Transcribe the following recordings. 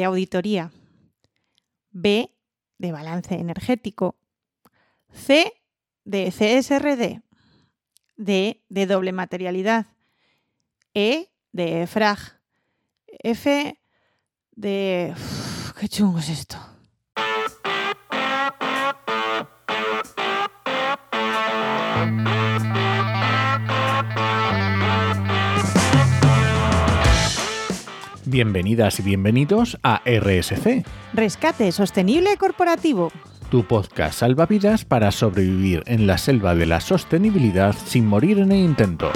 de auditoría. B de balance energético. C de CSRD. D de doble materialidad. E de EFRAG. F de... ¿Qué chungo es esto? Bienvenidas y bienvenidos a RSC, Rescate sostenible corporativo. tu podcast salvavidas para sobrevivir en la selva de la sostenibilidad sin morir en el intento.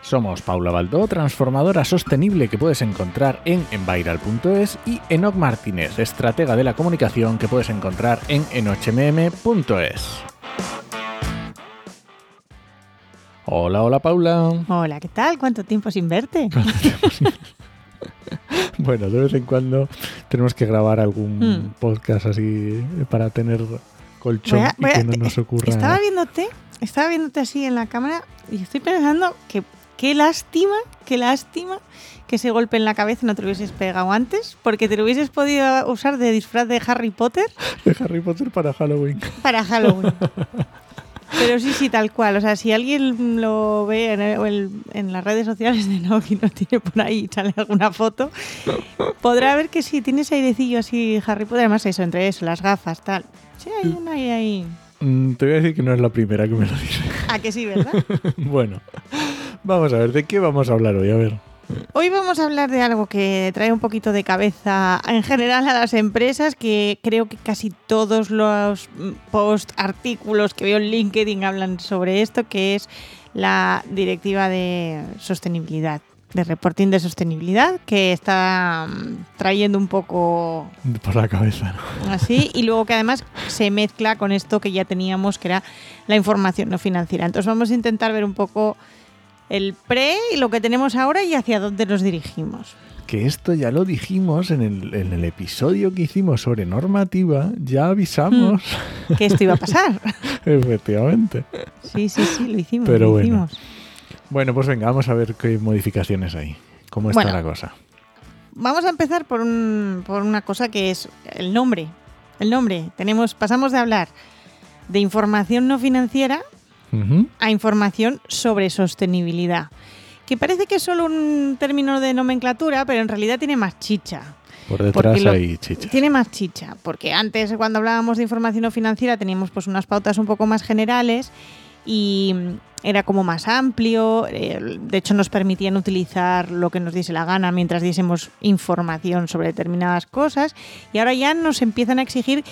Somos Paula Baldó, transformadora sostenible que puedes encontrar en enviral.es y Enoc Martínez, estratega de la comunicación que puedes encontrar en enochmm.es. Hola, hola Paula. Hola, ¿qué tal? ¿Cuánto tiempo sin verte? Bueno, de vez en cuando tenemos que grabar algún Hmm. podcast así para tener colchón Voy a- voy y que no nos ocurra. Estaba viéndote, estaba viéndote así en la cámara y estoy pensando que qué lástima, qué lástima que ese golpe en la cabeza no te lo hubieses pegado antes, porque te lo hubieses podido usar de disfraz de Harry Potter de Harry Potter para Halloween. para Halloween. Pero sí, sí, tal cual. O sea, si alguien lo ve en, el- en las redes sociales de Noki no tiene por ahí, sale alguna foto, podrá ver que sí, tiene ese airecillo así Harry Potter. Además, eso, entre eso, las gafas, tal. Sí, hay una ahí, ahí. Mm, te voy a decir que no es la primera que me lo dice. ¿A que sí, verdad? bueno, vamos a ver, ¿de qué vamos a hablar hoy? A ver. Hoy vamos a hablar de algo que trae un poquito de cabeza en general a las empresas, que creo que casi todos los post artículos que veo en LinkedIn hablan sobre esto, que es la directiva de sostenibilidad, de reporting de sostenibilidad, que está mm, trayendo un poco Por la cabeza, ¿no? así y luego que además se mezcla con esto que ya teníamos, que era la información no financiera. Entonces vamos a intentar ver un poco el pre y lo que tenemos ahora y hacia dónde nos dirigimos. Que esto ya lo dijimos en el, en el episodio que hicimos sobre normativa, ya avisamos, Que esto iba a pasar. efectivamente. Sí, sí, sí, lo hicimos. Pero lo bueno. hicimos. Bueno, pues venga, vamos a ver qué modificaciones hay. ¿Cómo está Bueno. la cosa? Vamos a empezar por, un, por una cosa que es el nombre. El nombre. Tenemos, pasamos de hablar de información no financiera A información sobre sostenibilidad. Que parece que es solo un término de nomenclatura, pero en realidad tiene más chicha. Por detrás lo- hay chicha. Tiene más chicha, porque antes cuando hablábamos de información no financiera teníamos pues unas pautas un poco más generales y era como más amplio, eh, de hecho nos permitían utilizar lo que nos diese la gana mientras diésemos información sobre determinadas cosas y ahora ya nos empiezan a exigir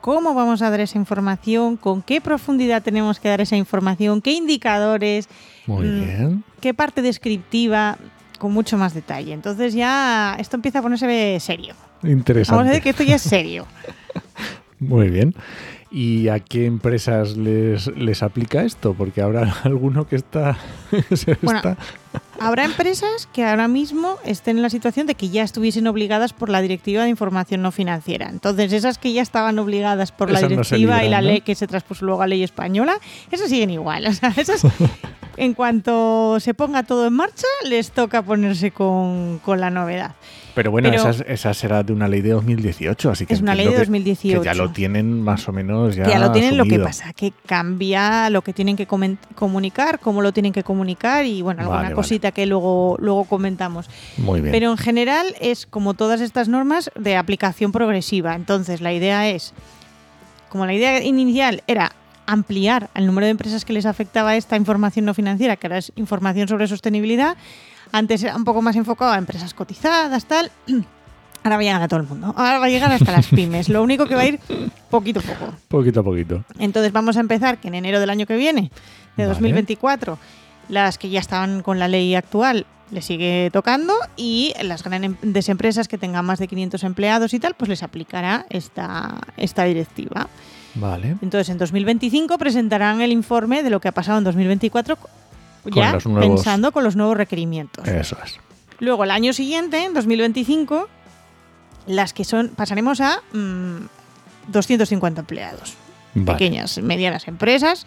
cómo vamos a dar esa información, con qué profundidad tenemos que dar esa información, qué indicadores, Muy Mm. bien. qué parte descriptiva, con mucho más detalle. Entonces ya esto empieza a ponerse serio. Interesante. Vamos a ver que esto ya es serio. Muy bien. ¿Y a qué empresas les, les aplica esto? Porque habrá alguno que está... se Bueno, está- Habrá empresas que ahora mismo estén en la situación de que ya estuviesen obligadas por la Directiva de Información No Financiera. Entonces, esas que ya estaban obligadas por la no directiva y la ¿no? ley que se traspuso luego a ley española, esas siguen igual. O sea, esas, en cuanto se ponga todo en marcha, les toca ponerse con, con la novedad. Pero bueno, pero- esa, esa será de una ley de 2018, así que Es una ley de que- 2018. Que ya lo tienen más o menos ya que ya lo tienen, lo que pasa que cambia lo que tienen que comunicar, cómo lo tienen que comunicar y bueno, alguna Vale, vale. cosita que luego, luego comentamos. Muy bien. Pero en general es como todas estas normas de aplicación progresiva. Entonces la idea es, como la idea inicial era ampliar el número de empresas que les afectaba esta información no financiera, que ahora es información sobre sostenibilidad, antes era un poco más enfocado a empresas cotizadas, tal. Ahora va a llegar a todo el mundo. Ahora va a llegar hasta las pymes. Lo único que va a ir poquito a poco. Poquito a poquito. Entonces vamos a empezar que en enero del año que viene, de Vale. 2024, las que ya estaban con la ley actual les sigue tocando y las grandes empresas que tengan más de 500 empleados y tal, pues les aplicará esta, esta directiva. Vale. Entonces en 2025 presentarán el informe de lo que ha pasado en 2024 ya los nuevos- pensando con los nuevos requerimientos. Eso es. Luego el año siguiente, en 2025, las que son pasaremos a mm, 250 empleados Vale. pequeñas, medianas empresas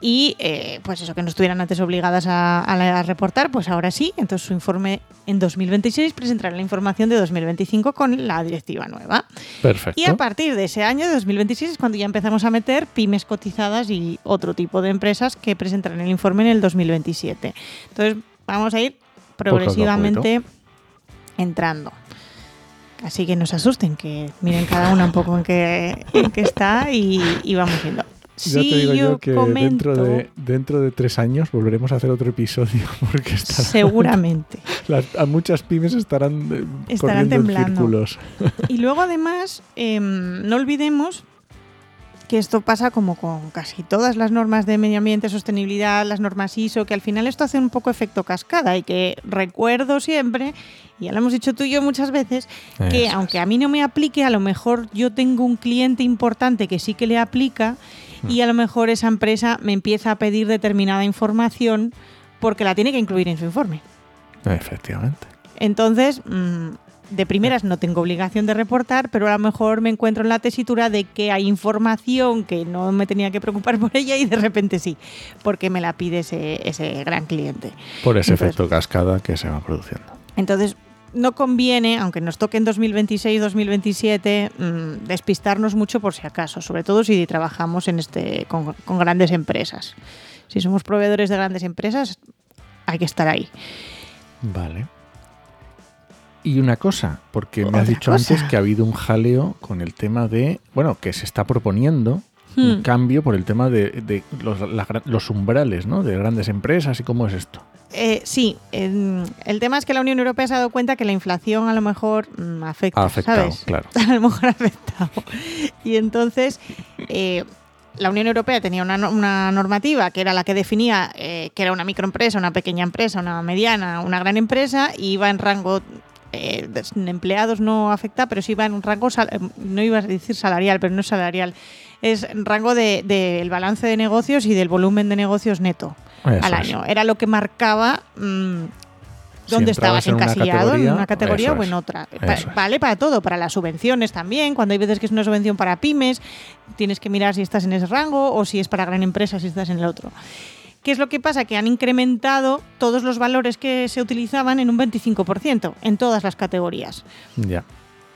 y eh, pues eso, que no estuvieran antes obligadas a, a, reportar, pues ahora sí. Entonces su informe en 2026 presentará la información de 2025 con la directiva nueva. Perfecto. Y a partir de ese año, de 2026, es cuando ya empezamos a meter pymes cotizadas y otro tipo de empresas que presentarán el informe en el 2027. Entonces vamos a ir progresivamente entrando. Así que no se asusten, que miren cada una un poco en qué, en qué está y, y vamos viendo ya te digo yo, que dentro de, dentro de tres años volveremos a hacer otro episodio porque seguramente a muchas pymes estarán, eh, estarán temblando. círculos. Y luego además em, no olvidemos que esto pasa como con casi todas las normas de medio ambiente, sostenibilidad, las normas ISO, que al final esto hace un poco efecto cascada y que recuerdo siempre, y ya lo hemos dicho tú y yo muchas veces, que aunque a mí no me aplique, a lo mejor yo tengo un cliente importante que sí que le aplica y a lo mejor esa empresa me empieza a pedir determinada información porque la tiene que incluir en su informe. Efectivamente. Entonces, mm, de primeras no tengo obligación de reportar, pero a lo mejor me encuentro en la tesitura de que hay información que no me tenía que preocupar por ella y de repente sí, porque me la pide ese, ese gran cliente. Por ese efecto cascada que se va produciendo. Entonces, no conviene, aunque nos toque en 2026-2027, mm, despistarnos mucho por si acaso, sobre todo si trabajamos en este, con, grandes empresas. Si somos proveedores de grandes empresas, hay que estar ahí. Vale. Y una cosa, porque me has dicho antes que ha habido un jaleo con el tema de, bueno, que se está proponiendo un hmm. cambio por el tema de, los, los, umbrales, ¿no? De grandes empresas y cómo es esto. Eh, sí, el tema es que la Unión Europea se ha dado cuenta que la inflación a lo mejor mm, afecta, ha afectado, claro. A lo mejor ha afectado. Y entonces eh, la Unión Europea tenía una, normativa que era la que definía eh, que era una microempresa, una pequeña empresa, una mediana, una gran empresa y iba en rango eh, empleados no afecta, pero sí iba en un rango, no iba a decir salarial, pero no es salarial, es rango del de, balance de negocios y del volumen de negocios neto al año. Era lo que marcaba mm, dónde estabas encasillado, en una categoría o en otra. vale para todo, para las subvenciones también. Cuando hay veces que es una subvención para pymes, tienes que mirar si estás en ese rango o si es para gran empresa, si estás en el otro. ¿Qué es lo que pasa? Que han incrementado todos los valores que se utilizaban en un 25% en todas las categorías. Ya.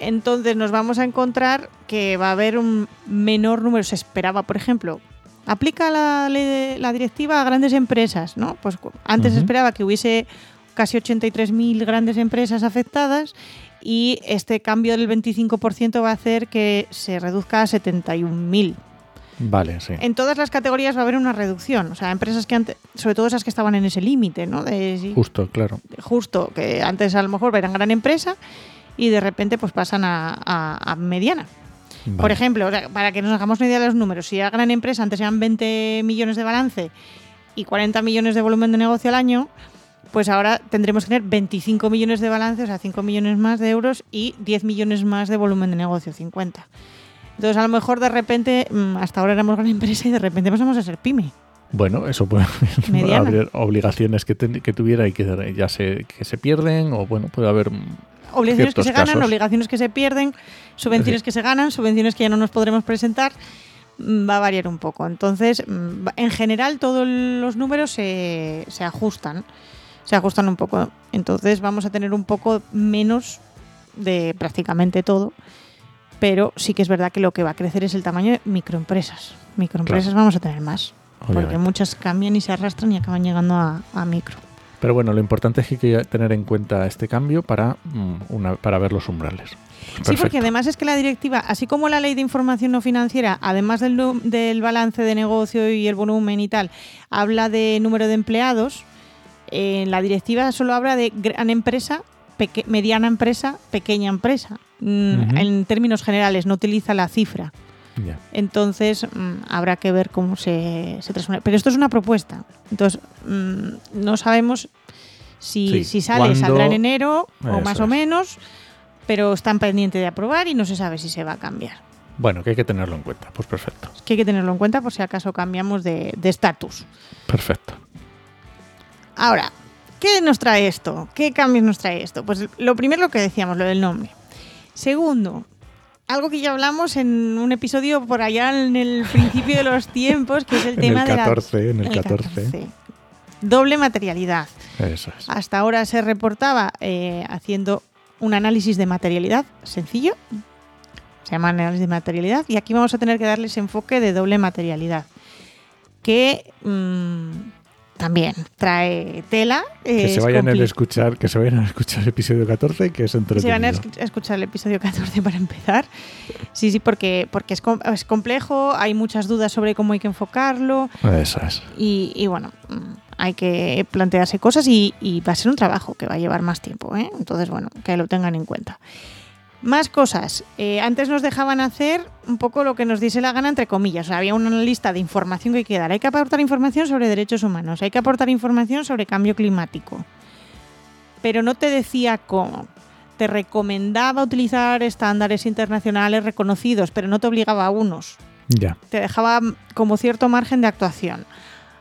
Entonces nos vamos a encontrar que va a haber un menor número. Se esperaba, por ejemplo, aplica la, la directiva a grandes empresas, ¿no? Pues antes se esperaba que hubiese casi 83.000 grandes empresas afectadas y este cambio del 25% va a hacer que se reduzca a 71.000. Vale, sí. En todas las categorías va a haber una reducción. O sea, empresas que antes, sobre todo esas que estaban en ese límite, ¿no? De, justo, claro. Justo, que antes a lo mejor eran gran empresa y de repente pues pasan a, a mediana. Por ejemplo, para que nos hagamos una idea de los números, si a gran empresa antes eran 20 millones de balance y 40 millones de volumen de negocio al año, pues ahora tendremos que tener 25 millones de balance, o sea, 5 millones más de euros y 10 millones más de volumen de negocio, 50. Entonces, a lo mejor de repente, mm, hasta ahora éramos gran empresa y de repente pasamos a ser pyme. Bueno, eso puede haber obligaciones que, que, tuviera y que ya se, que se pierden, o bueno, puede haber obligaciones que se ganan, obligaciones que se pierden, subvenciones que se ganan, subvenciones que ya no nos podremos presentar, mm, va a variar un poco. Entonces, mm, en general, todos los números se, se ajustan, se ajustan un poco. Entonces, vamos a tener un poco menos de prácticamente todo, pero sí que es verdad que lo que va a crecer es el tamaño de microempresas. Microempresas vamos a tener más, porque muchas cambian y se arrastran y acaban llegando a, a micro. Pero bueno, lo importante es que hay que tener en cuenta este cambio para, mm, una, para ver los umbrales. Sí, porque además es que la directiva, así como la ley de información no financiera, además del, del balance de negocio y el volumen y tal, habla de número de empleados, en la directiva solo habla de gran empresa, mediana empresa, pequeña empresa. Mm, en términos generales, no utiliza la cifra. Entonces mm, habrá que ver cómo se, se transforma. Pero esto es una propuesta. Entonces mm, no sabemos si, si sale, saldrá en enero o más o menos, pero están pendientes de aprobar y no se sabe si se va a cambiar. Bueno, que hay que tenerlo en cuenta. Pues perfecto. Que hay que tenerlo en cuenta por si acaso cambiamos de estatus. perfecto. Ahora, ¿qué nos trae esto? ¿Qué cambios nos trae esto? Pues lo primero lo que decíamos, lo del nombre. Segundo, algo que ya hablamos en un episodio por allá en el principio de los tiempos, que es el tema en el 14, de la... En el 14. Doble materialidad. Eso es. Hasta ahora se reportaba eh, haciendo un análisis de materialidad sencillo. Se llama análisis de materialidad. Y aquí vamos a tener que darles enfoque de doble materialidad. Que mmm, también trae tela. Que se vayan a escuchar, que se vayan a escuchar el episodio 14, que es entretenido. Se van a escuchar el episodio 14 para empezar. Sí, sí, porque, porque es, es complejo, hay muchas dudas sobre cómo hay que enfocarlo. Eso es. Y, y bueno, hay que plantearse cosas y, y, va a ser un trabajo que va a llevar más tiempo. ¿eh? Entonces, bueno, que lo tengan en cuenta. Más cosas. Eh, antes nos dejaban hacer un poco lo que nos diese la gana, entre comillas. O sea, había una lista de información que hay que dar. Hay que aportar información sobre derechos humanos, hay que aportar información sobre cambio climático. Pero no te decía cómo. Te recomendaba utilizar estándares internacionales reconocidos, pero no te obligaba a unos. Ya. Te dejaba como cierto margen de actuación.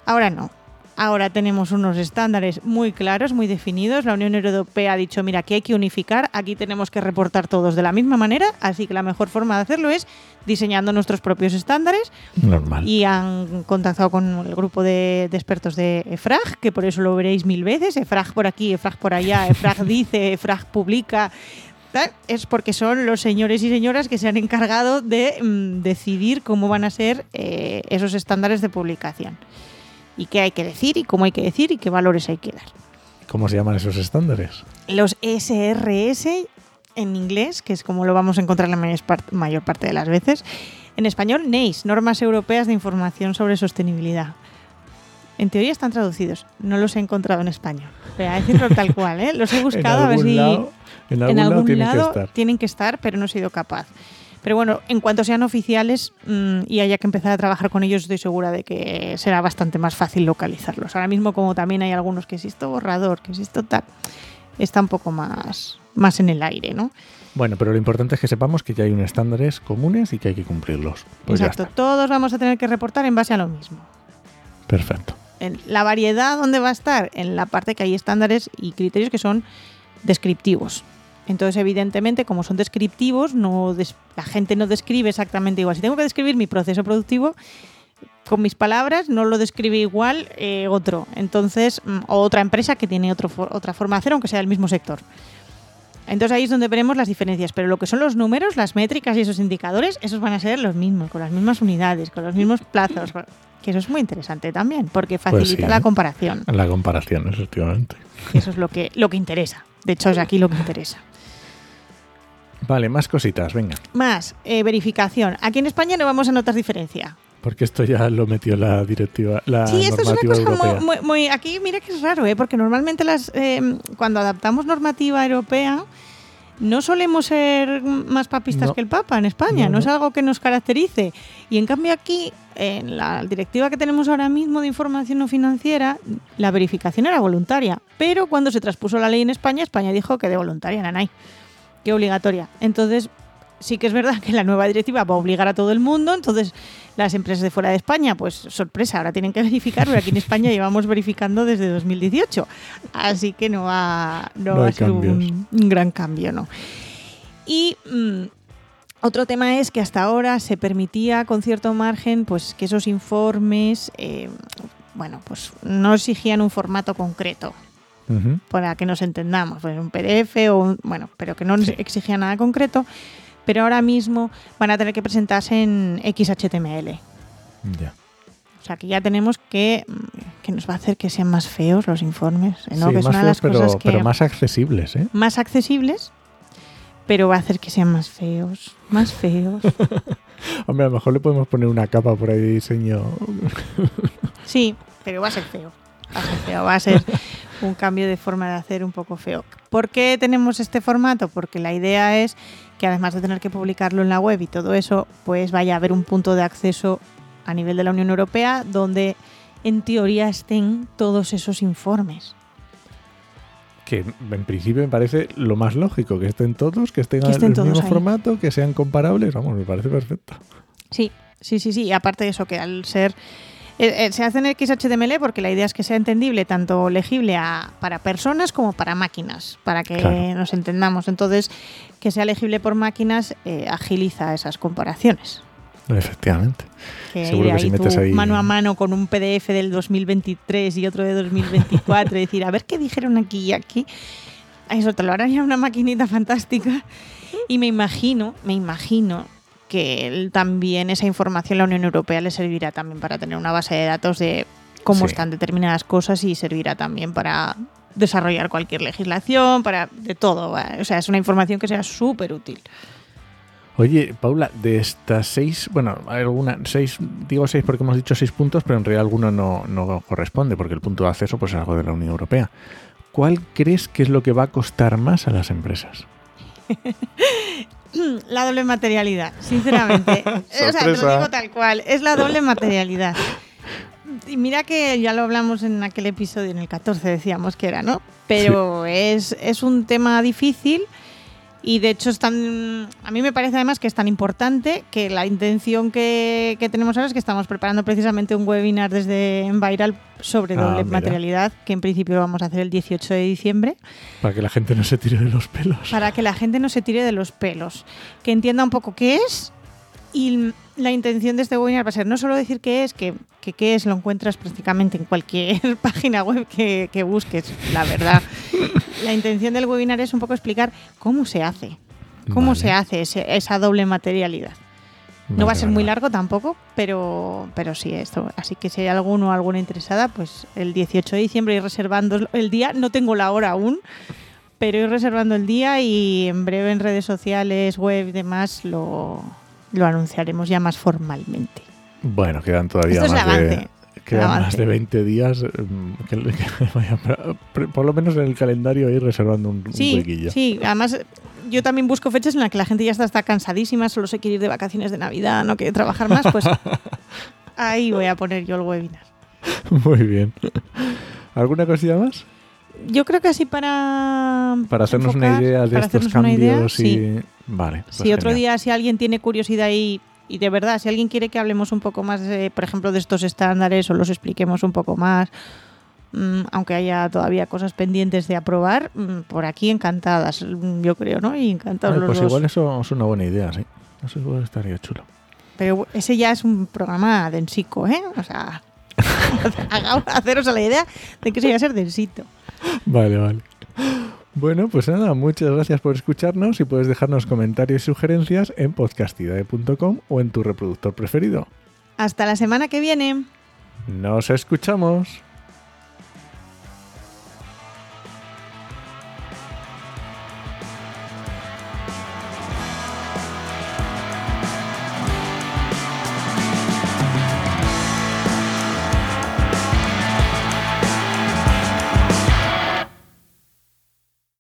Ahora no. Ahora tenemos unos estándares muy claros, muy definidos. La Unión Europea ha dicho, mira, aquí hay que unificar, aquí tenemos que reportar todos de la misma manera, así que la mejor forma de hacerlo es diseñando nuestros propios estándares. Normal. Y han contactado con el grupo de, de expertos de EFRAG, que por eso lo veréis mil veces, EFRAG por aquí, EFRAG por allá, EFRAG dice, EFRAG publica. Es porque son los señores y señoras que se han encargado de mm, decidir cómo van a ser eh, esos estándares de publicación y qué hay que decir y cómo hay que decir y qué valores hay que dar. ¿Cómo se llaman esos estándares? Los SRS en inglés, que es como lo vamos a encontrar la mayor parte de las veces. En español, NEIS, Normas Europeas de Información sobre Sostenibilidad. En teoría están traducidos, no los he encontrado en español. Pero a decirlo tal cual, ¿eh? los he buscado a ver si en algún, en algún lado, tienen, lado que estar. tienen que estar, pero no he sido capaz. Pero bueno, en cuanto sean oficiales mmm, y haya que empezar a trabajar con ellos, estoy segura de que será bastante más fácil localizarlos. Ahora mismo, como también hay algunos que existe borrador, que existe tal, está un poco más, más en el aire, ¿no? Bueno, pero lo importante es que sepamos que ya hay unos estándares comunes y que hay que cumplirlos. Pues Exacto, todos vamos a tener que reportar en base a lo mismo. Perfecto. En la variedad, ¿dónde va a estar? En la parte que hay estándares y criterios que son descriptivos. Entonces, evidentemente, como son descriptivos, no des la gente no describe exactamente igual. Si tengo que describir mi proceso productivo con mis palabras, no lo describe igual eh, otro. Entonces, o otra empresa que tiene otro, otra forma de hacer, aunque sea del mismo sector. Entonces ahí es donde veremos las diferencias, pero lo que son los números, las métricas y esos indicadores, esos van a ser los mismos, con las mismas unidades, con los mismos plazos, que eso es muy interesante también, porque facilita Pues sí, la comparación. La comparación, efectivamente. Eso es lo que, lo que interesa. De hecho, es aquí lo que interesa. Vale, más cositas, venga. Más, eh, verificación. Aquí en España no vamos a notar diferencia. Porque esto ya lo metió la directiva, la Sí, esto es una cosa europea. muy, muy- muy- Aquí mira que es raro, ¿eh? porque normalmente las eh, cuando adaptamos normativa europea no solemos ser más papistas No. que el Papa en España, No, no, es no. algo que nos caracterice. Y en cambio aquí, en la directiva que tenemos ahora mismo de información no financiera, la verificación era voluntaria. Pero cuando se traspuso la ley en España, España dijo que de voluntaria, nanay, que obligatoria. Entonces, sí que es verdad que la nueva directiva va a obligar a todo el mundo, entonces las empresas de fuera de España, pues sorpresa, ahora tienen que verificar, pero aquí en España llevamos verificando desde 2018, así que no va, no No va a ser un gran cambio, ¿no? Y mm, otro tema es que hasta ahora se permitía con cierto margen, pues que esos informes, eh, bueno, pues no exigían un formato concreto Para que nos entendamos, pues un PDF o un, bueno, pero que no nos Sí. exigía nada concreto, pero ahora mismo van a tener que presentarse en XHTML. Ya. O sea que ya tenemos que, mm, que nos va a hacer que sean más feos los informes, ¿eh? ¿no? Sí, que es más una de feos, las pero, cosas que pero más accesibles, ¿eh? más accesibles, pero va a hacer que sean más feos, más feos. Hombre, a lo mejor le podemos poner una capa por ahí de diseño. Sí, pero va a ser feo. Va a ser feo, va a ser un cambio de forma de hacer un poco feo. ¿Por qué tenemos este formato? Porque la idea es que además de tener que publicarlo en la web y todo eso, pues vaya a haber un punto de acceso a nivel de la Unión Europea donde en teoría estén todos esos informes. Que en principio me parece lo más lógico, que estén todos, que estén Que estén el todos mismo ahí. formato, que sean comparables. Vamos, me parece perfecto. Sí, sí, sí, sí. Y aparte de eso, que al ser Eh, eh, se hace en XHTML porque la idea es que sea entendible tanto legible a, para personas como para máquinas, para que Claro. nos entendamos. Entonces, que sea legible por máquinas eh, agiliza esas comparaciones. Efectivamente. Que Seguro que si ahí metes ahí- mano a mano con un PDF del 2023 y otro de 2024 y decir, a ver qué dijeron aquí y aquí. Eso te lo hará ya una maquinita fantástica. Y me imagino, me imagino que también esa información la Unión Europea le servirá también para tener una base de datos de cómo Sí. están determinadas cosas y servirá también para desarrollar cualquier legislación, para de todo. O sea, es una información que sea súper útil. Oye, Paula, de estas seis, bueno, alguna, seis, digo seis porque hemos dicho seis puntos, pero en realidad alguno no, no corresponde, porque el punto de acceso pues, es algo de la Unión Europea. ¿Cuál crees que es lo que va a costar más a las empresas? La doble materialidad, sinceramente. o sea, te lo digo tal cual. Es la doble materialidad. Y mira que ya lo hablamos en aquel episodio, en el 14 decíamos que era, ¿no? Pero es, es un tema difícil y de hecho es tan, a mí me parece además que es tan importante que la intención que, que tenemos ahora es que estamos preparando precisamente un webinar desde Enviral sobre Ah, doble mira. materialidad, que en principio lo vamos a hacer el 18 de diciembre. Para que la gente no se tire de los pelos. para que la gente no se tire de los pelos, que entienda un poco qué es y la intención de este webinar va a ser no solo decir qué es, que, que qué es lo encuentras prácticamente en cualquier página web que, que busques, la verdad. la intención del webinar es un poco explicar cómo se hace, cómo Vale. se hace ese- esa doble materialidad. No va a ser vale, muy largo tampoco, pero, pero sí esto. Así que si hay alguno o alguna interesada, pues el 18 de diciembre ir reservando el día. No tengo la hora aún, pero ir reservando el día y en breve en redes sociales, web y demás lo, lo anunciaremos ya más formalmente. Bueno, quedan todavía Esto más de... Quedan más de 20 días. mm, que- que vaya, pero- pero por lo menos en el calendario ir reservando un, un Sí, huequillo. sí, además yo también busco fechas en las que la gente ya está, está cansadísima, solo se quiere ir de vacaciones de Navidad, no quiere trabajar más, pues ahí voy a poner yo el webinar. Muy bien. ¿Alguna cosilla más? Yo creo que así para... Para hacernos una idea de estos idea, cambios y... sí. Vale. pues si otro día, si alguien tiene curiosidad y, y de verdad, si alguien quiere que hablemos un poco más, de, por ejemplo, de estos estándares o los expliquemos un poco más, mm, aunque haya todavía cosas pendientes de aprobar, mm, por aquí encantadas, mm, yo creo, ¿no? Y encantados Ay, los pues dos. igual eso es una buena idea, sí. Eso igual estaría chulo. Pero ese ya es un programa densico, ¿eh? O sea, haceros a la idea de que eso va a ser densito. Vale, vale. Bueno, pues nada, muchas gracias por escucharnos y puedes dejarnos comentarios y sugerencias en podcastidae.com o en tu reproductor preferido. Hasta la semana que viene. Nos escuchamos.